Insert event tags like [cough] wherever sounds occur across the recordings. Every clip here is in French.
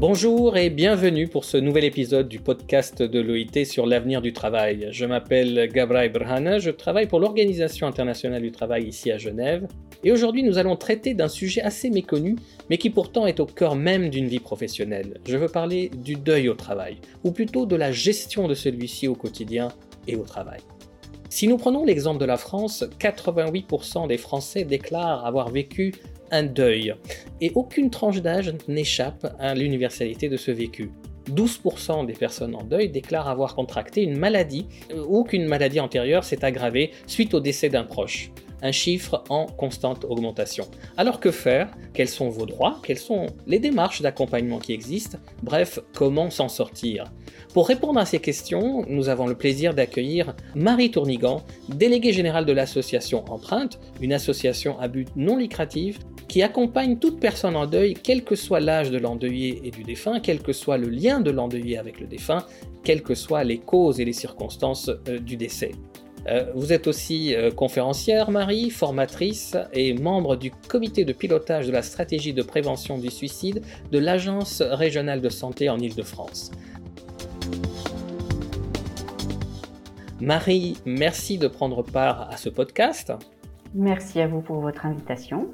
Bonjour et bienvenue pour ce nouvel épisode du podcast de l'OIT sur l'avenir du travail. Je m'appelle Gabra Brhana, je travaille pour l'Organisation internationale du travail ici à Genève. Et aujourd'hui nous allons traiter d'un sujet assez méconnu, mais qui pourtant est au cœur même d'une vie professionnelle. Je veux parler du deuil au travail, ou plutôt de la gestion de celui-ci au quotidien et au travail. Si nous prenons l'exemple de la France, 88% des Français déclarent avoir vécu un deuil. Et aucune tranche d'âge n'échappe à l'universalité de ce vécu. 12% des personnes en deuil déclarent avoir contracté une maladie ou qu'une maladie antérieure s'est aggravée suite au décès d'un proche. Un chiffre en constante augmentation. Alors que faire? Quels sont vos droits? Quelles sont les démarches d'accompagnement qui existent? Bref, comment s'en sortir? Pour répondre à ces questions, nous avons le plaisir d'accueillir Marie Tournigan, déléguée générale de l'association Empreinte, une association à but non lucratif qui accompagne toute personne en deuil, quel que soit l'âge de l'endeuillé et du défunt, quel que soit le lien de l'endeuillé avec le défunt, quelles que soient les causes et les circonstances euh, du décès. Euh, vous êtes aussi euh, conférencière, Marie, formatrice et membre du comité de pilotage de la stratégie de prévention du suicide de l'Agence régionale de santé en Île-de-France. Marie, merci de prendre part à ce podcast. Merci à vous pour votre invitation.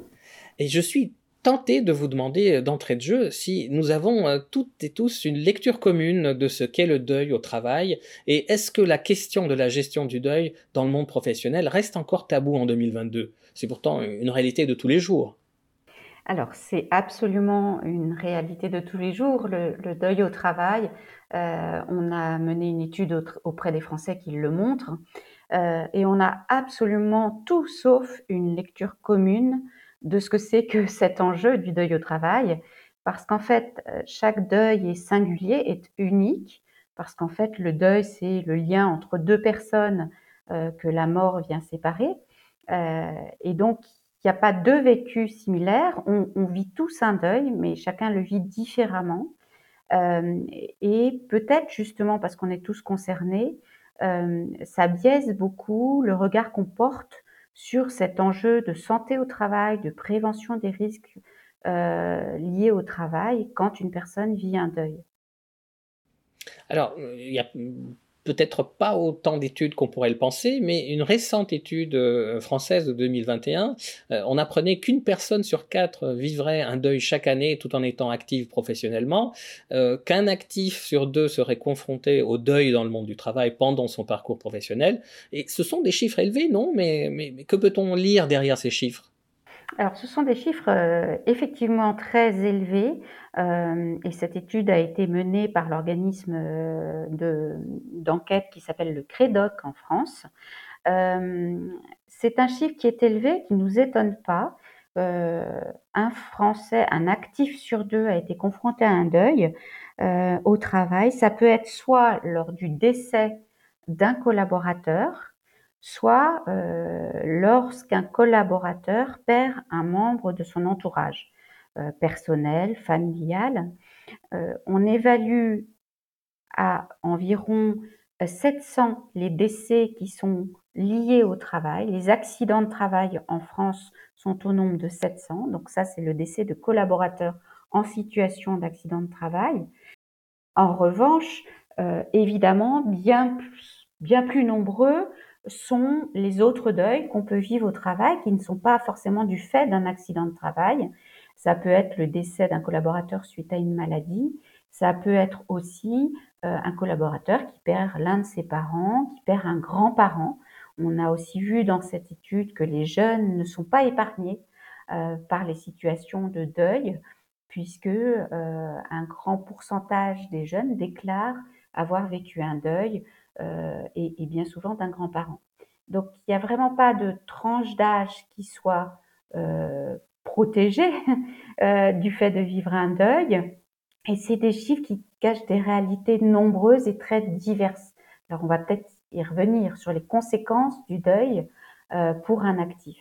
Et je suis tenté de vous demander euh, d'entrée de jeu si nous avons euh, toutes et tous une lecture commune de ce qu'est le deuil au travail et est-ce que la question de la gestion du deuil dans le monde professionnel reste encore tabou en 2022 C'est pourtant une réalité de tous les jours. Alors, c'est absolument une réalité de tous les jours, le, deuil au travail. Euh, on a mené une étude auprès des Français qui le montrent. et on a absolument tout sauf une lecture commune de ce que c'est que [laughs] cet enjeu du deuil au travail, parce qu'en fait, euh, chaque deuil est singulier, est unique, parce qu'en fait, le deuil, c'est le lien entre deux personnes euh, que la mort vient séparer. Euh, et donc, il n'y a pas deux vécus similaires, on, vit tous un deuil, mais chacun le vit différemment. Et peut-être justement parce qu'on est tous concernés, ça biaise beaucoup le regard qu'on porte sur cet enjeu de santé au travail, de prévention des risques euh, liés au travail quand une personne vit un deuil. Alors, il y a peut-être pas autant d'études qu'on pourrait le penser, mais une récente étude euh, française de 2021, euh, on apprenait qu'une personne sur quatre vivrait un deuil chaque année tout en étant active professionnellement, euh, qu'un actif sur deux serait confronté au deuil dans le monde du travail pendant son parcours professionnel. Et ce sont des chiffres élevés, non? Mais, mais, mais que peut-on lire derrière ces chiffres? Alors, ce sont des chiffres effectivement très élevés. Euh, et cette étude a été menée par l'organisme euh, d'enquête qui s'appelle le CREDOC en France. Euh, c'est un chiffre qui est élevé, qui ne nous étonne pas. un Français, un actif sur deux a été confronté à un deuil au travail. Ça peut être soit lors du décès d'un collaborateur, soit lorsqu'un collaborateur perd un membre de son entourage. Euh, personnel, familial. Euh, on évalue à environ 700 euh, les décès qui sont liés au travail. Les accidents de travail en France sont au nombre de 700. Donc ça, c'est le décès de collaborateurs en situation d'accident de travail. En revanche, évidemment, bien plus nombreux sont les autres deuils qu'on peut vivre au travail qui ne sont pas forcément du fait d'un accident de travail, ça peut être le décès d'un collaborateur suite à une maladie. Ça peut être aussi euh, un collaborateur qui perd l'un de ses parents, qui perd un grand-parent. On a aussi vu dans cette étude que les jeunes ne sont pas épargnés euh, par les situations de deuil, puisque euh, un grand pourcentage des jeunes déclarent avoir vécu un deuil et, et, bien souvent d'un grand-parent. Donc il n'y a vraiment pas de tranche d'âge qui soit protégés [laughs] euh, du fait de vivre un deuil. Et c'est des chiffres qui cachent des réalités nombreuses et très diverses. Alors on va peut-être y revenir sur les conséquences du deuil euh, pour un actif.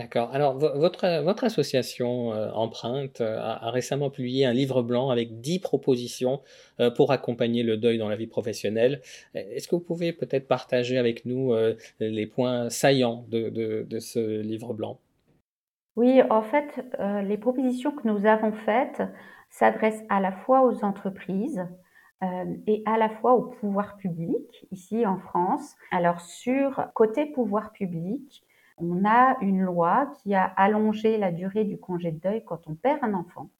D'accord. Alors, votre, association euh, Empreinte a, récemment publié un livre blanc avec 10 propositions pour accompagner le deuil dans la vie professionnelle. Est-ce que vous pouvez peut-être partager avec nous les points saillants de, de ce livre blanc? Oui, en fait, les propositions que nous avons faites s'adressent à la fois aux entreprises, et à la fois au pouvoir public, ici en France. Alors sur côté pouvoir public, on a une loi qui a allongé la durée du congé de deuil quand on perd un enfant.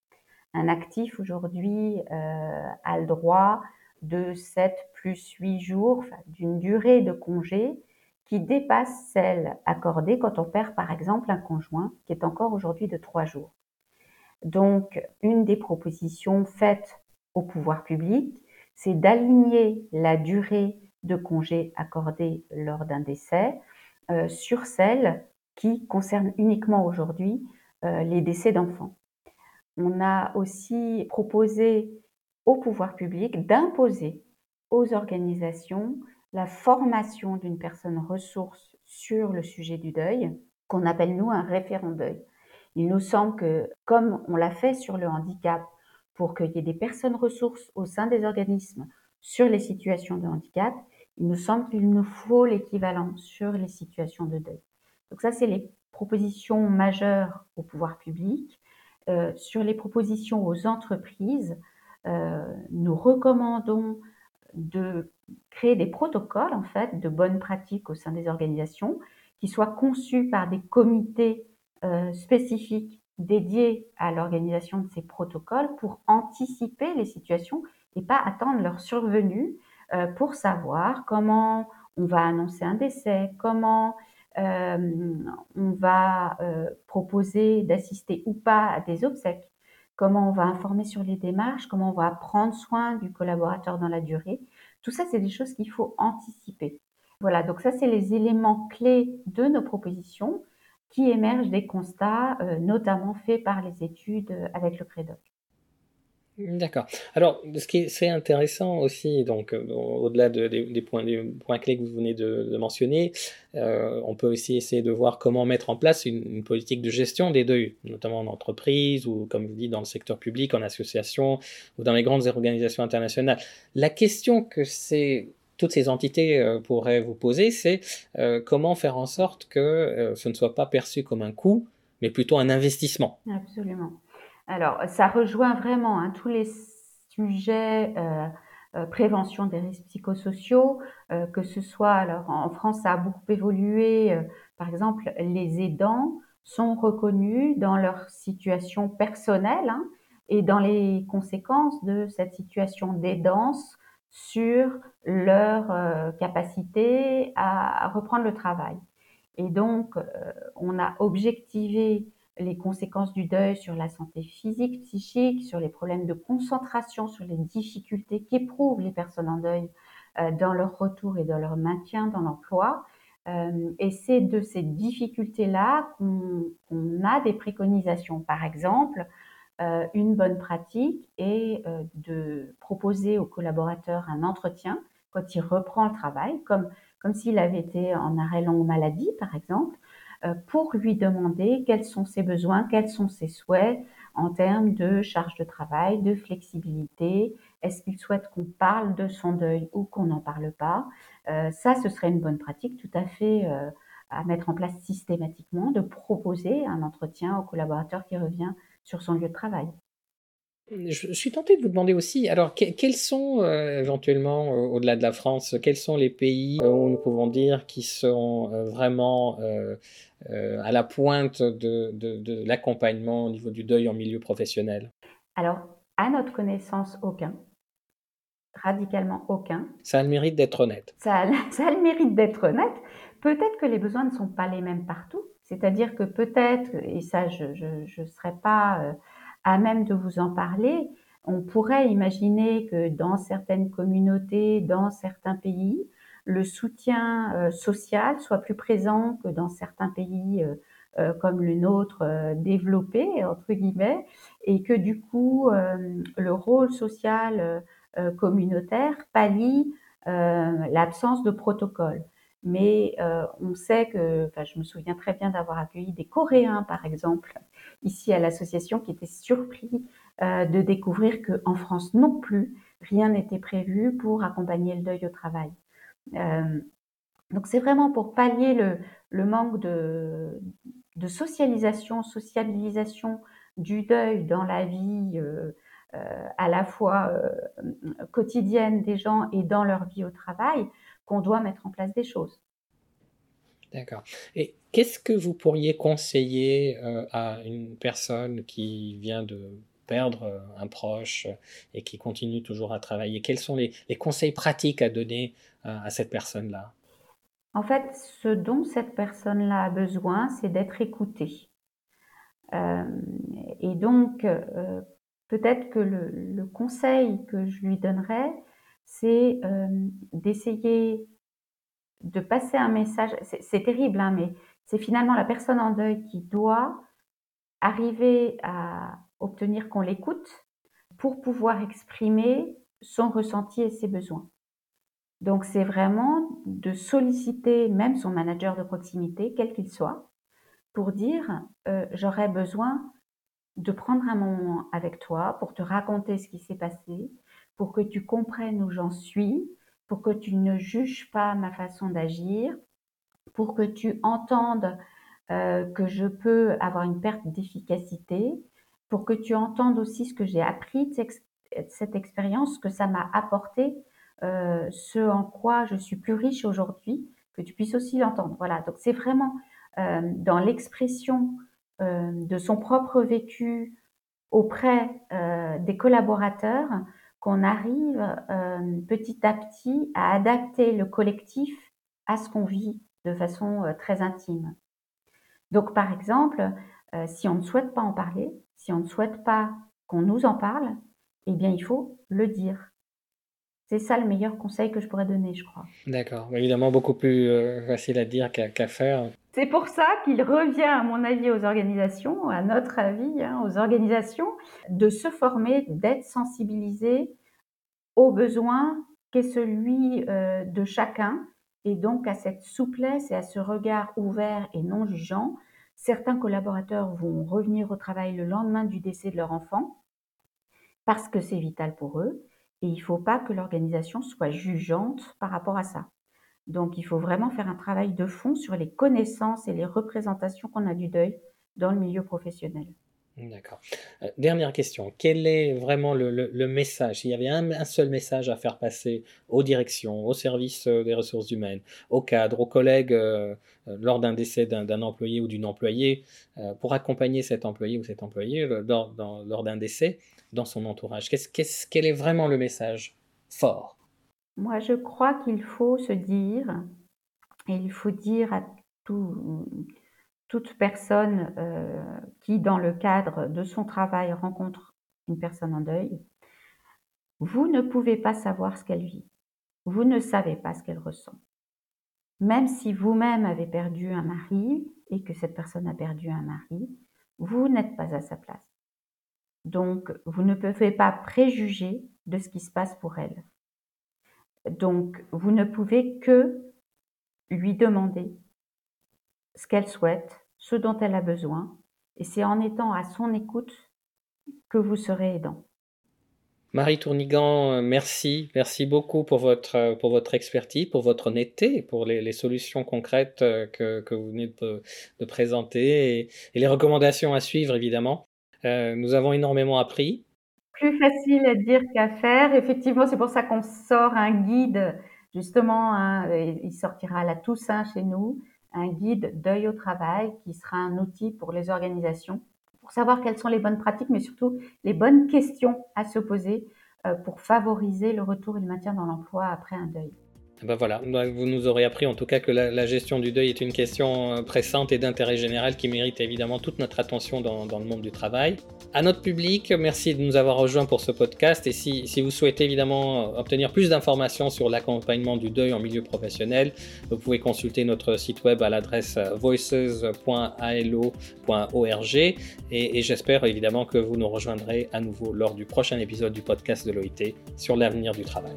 Un actif aujourd'hui euh, a le droit de 7 plus 8 jours, d'une durée de congé qui dépasse celle accordée quand on perd par exemple un conjoint, qui est encore aujourd'hui de 3 jours. Donc, une des propositions faites au pouvoir public, c'est d'aligner la durée de congé accordée lors d'un décès euh, sur celle qui concerne uniquement aujourd'hui euh, les décès d'enfants. On a aussi proposé au pouvoir public d'imposer aux organisations la formation d'une personne ressource sur le sujet du deuil, qu'on appelle nous un référent deuil. Il nous semble que, comme on l'a fait sur le handicap, pour qu'il y ait des personnes ressources au sein des organismes sur les situations de handicap, il nous semble qu'il nous faut l'équivalent sur les situations de deuil. Donc ça, c'est les propositions majeures au pouvoir public. Euh, sur les propositions aux entreprises, euh, nous recommandons de créer des protocoles en fait de bonnes pratiques au sein des organisations qui soient conçus par des comités euh, spécifiques dédiés à l'organisation de ces protocoles pour anticiper les situations et pas attendre leur survenue euh, pour savoir comment on va annoncer un décès, comment euh, on va euh, proposer d'assister ou pas à des obsèques, comment on va informer sur les démarches, comment on va prendre soin du collaborateur dans la durée. Tout ça, c'est des choses qu'il faut anticiper. Voilà, donc ça, c'est les éléments clés de nos propositions qui émergent des constats, notamment faits par les études avec le CREDOC. D'accord. Alors, ce qui est, intéressant aussi, donc euh, au-delà des, points, clés que vous venez de, mentionner, euh, on peut aussi essayer de voir comment mettre en place une, politique de gestion des deuils, notamment en entreprise ou, comme vous dites, dans le secteur public, en association ou dans les grandes organisations internationales. La question que toutes ces entités euh, pourraient vous poser, c'est comment faire en sorte que ce ne soit pas perçu comme un coût, mais plutôt un investissement. Absolument. Alors, ça rejoint vraiment hein, tous les sujets euh, euh, prévention des risques psychosociaux, euh, que ce soit, alors en France, ça a beaucoup évolué. par exemple, les aidants sont reconnus dans leur situation personnelle hein, et dans les conséquences de cette situation d'aidance sur leur capacité à, reprendre le travail. Et donc, on a objectivé les conséquences du deuil sur la santé physique, psychique, sur les problèmes de concentration, sur les difficultés qu'éprouvent les personnes en deuil euh, dans leur retour et dans leur maintien dans l'emploi. Euh, et c'est de ces difficultés-là qu'on a des préconisations. Par exemple, euh, une bonne pratique est de proposer au collaborateur un entretien quand il reprend le travail, comme, comme s'il avait été en arrêt longue maladie, par exemple, euh, pour lui demander quels sont ses besoins, quels sont ses souhaits en termes de charge de travail, de flexibilité. Est-ce qu'il souhaite qu'on parle de son deuil ou qu'on n'en parle pas? Euh, Ça, ce serait une bonne pratique tout à fait euh, à mettre en place systématiquement, de proposer un entretien au collaborateur qui revient sur son lieu de travail. Je suis tenté de vous demander aussi, alors quels sont euh, éventuellement, euh, au-delà de la France, quels sont les pays euh, où nous pouvons dire qui sont vraiment à la pointe de, de l'accompagnement au niveau du deuil en milieu professionnel? Alors, à notre connaissance, aucun. Radicalement aucun. Ça a le mérite d'être honnête. Ça [laughs] ça a le mérite d'être honnête. Peut-être que les besoins ne sont pas les mêmes partout. C'est-à-dire que peut-être, et ça je ne serais pas à même de vous en parler. On pourrait imaginer que dans certaines communautés, dans certains pays, le soutien euh, social soit plus présent que dans certains pays euh, euh, comme le nôtre développé, entre guillemets, et que du coup, le rôle social communautaire pallie l'absence de protocole. Mais on sait que, enfin, je me souviens très bien d'avoir accueilli des Coréens, par exemple, ici à l'association qui était surpris euh, de découvrir qu'en France non plus, rien n'était prévu pour accompagner le deuil au travail. Euh, donc c'est vraiment pour pallier le, manque de, de socialisation, sociabilisation du deuil dans la vie euh, euh, à la fois quotidienne des gens et dans leur vie au travail qu'on doit mettre en place des choses. D'accord. Et qu'est-ce que vous pourriez conseiller à une personne qui vient de perdre un proche et qui continue toujours à travailler? Quels sont les, conseils pratiques à donner à cette personne-là? En fait, ce dont cette personne-là a besoin, c'est d'être écoutée. Euh, et donc, euh, peut-être que le, conseil que je lui donnerais, c'est euh, d'essayer de passer un message. C'est terrible, hein, mais c'est finalement la personne en deuil qui doit arriver à obtenir qu'on l'écoute pour pouvoir exprimer son ressenti et ses besoins. Donc c'est vraiment de solliciter même son manager de proximité, quel qu'il soit, pour dire euh, j'aurais besoin de prendre un moment avec toi pour te raconter ce qui s'est passé, pour que tu comprennes où j'en suis, pour que tu ne juges pas ma façon d'agir, pour que tu entendes euh, que je peux avoir une perte d'efficacité, pour que tu entendes aussi ce que j'ai appris de cette expérience, ce que ça m'a apporté euh, ce en quoi je suis plus riche aujourd'hui, que tu puisses aussi l'entendre. Voilà, donc c'est vraiment euh, dans l'expression de son propre vécu auprès des collaborateurs qu'on arrive petit à petit à adapter le collectif à ce qu'on vit de façon très intime. Donc par exemple, si on ne souhaite pas en parler, si on ne souhaite pas qu'on nous en parle, eh bien il faut le dire. C'est ça le meilleur conseil que je pourrais donner, je crois. D'accord. Évidemment, beaucoup plus euh, facile à dire qu'à faire. C'est pour ça qu'il revient, à mon avis, aux organisations, à notre avis, hein, aux organisations, de se former, d'être sensibilisés aux besoins qu'est celui euh, de chacun, et donc à cette souplesse et à ce regard ouvert et non jugeant. Certains collaborateurs vont revenir au travail le lendemain du décès de leur enfant parce que c'est vital pour eux. Et il ne faut pas que l'organisation soit jugeante par rapport à ça. Donc il faut vraiment faire un travail de fond sur les connaissances et les représentations qu'on a du deuil dans le milieu professionnel. D'accord. Euh, dernière question. Quel est vraiment le, message? S'il y avait un, seul message à faire passer aux directions, aux services euh, des ressources humaines, aux cadres, aux collègues euh, lors d'un décès d'un employé ou d'une employée, pour accompagner cet employé ou cette employée lors, d'un décès, dans son entourage Quel est vraiment le message fort? Moi, je crois qu'il faut se dire, et il faut dire à toute personne euh, qui, dans le cadre de son travail, rencontre une personne en deuil, vous ne pouvez pas savoir ce qu'elle vit. Vous ne savez pas ce qu'elle ressent. Même si vous-même avez perdu un mari et que cette personne a perdu un mari, vous n'êtes pas à sa place. Donc, vous ne pouvez pas préjuger de ce qui se passe pour elle. Donc, vous ne pouvez que lui demander ce qu'elle souhaite, ce dont elle a besoin, et c'est en étant à son écoute que vous serez aidant. Marie Tournigan, merci, merci beaucoup pour votre, pour votre expertise, pour votre honnêteté, pour les, solutions concrètes que, que, vous venez de, présenter et, les recommandations à suivre évidemment. Euh, nous avons énormément appris. Plus facile à dire qu'à faire. Effectivement, c'est pour ça qu'on sort un guide, justement, hein, il sortira à la Toussaint chez nous, un guide d'œil au travail qui sera un outil pour les organisations pour savoir quelles sont les bonnes pratiques, mais surtout les bonnes questions à se poser euh, pour favoriser le retour et le maintien dans l'emploi après un deuil. Ben voilà, vous nous aurez appris en tout cas que la, gestion du deuil est une question euh, pressante et d'intérêt général qui mérite évidemment toute notre attention dans, le monde du travail. À notre public, merci de nous avoir rejoints pour ce podcast et si, vous souhaitez évidemment euh, obtenir plus d'informations sur l'accompagnement du deuil en milieu professionnel, vous pouvez consulter notre site web à l'adresse euh, voices.alo.org et j'espère évidemment que vous nous rejoindrez à nouveau lors du prochain épisode du podcast de l'OIT sur l'avenir du travail.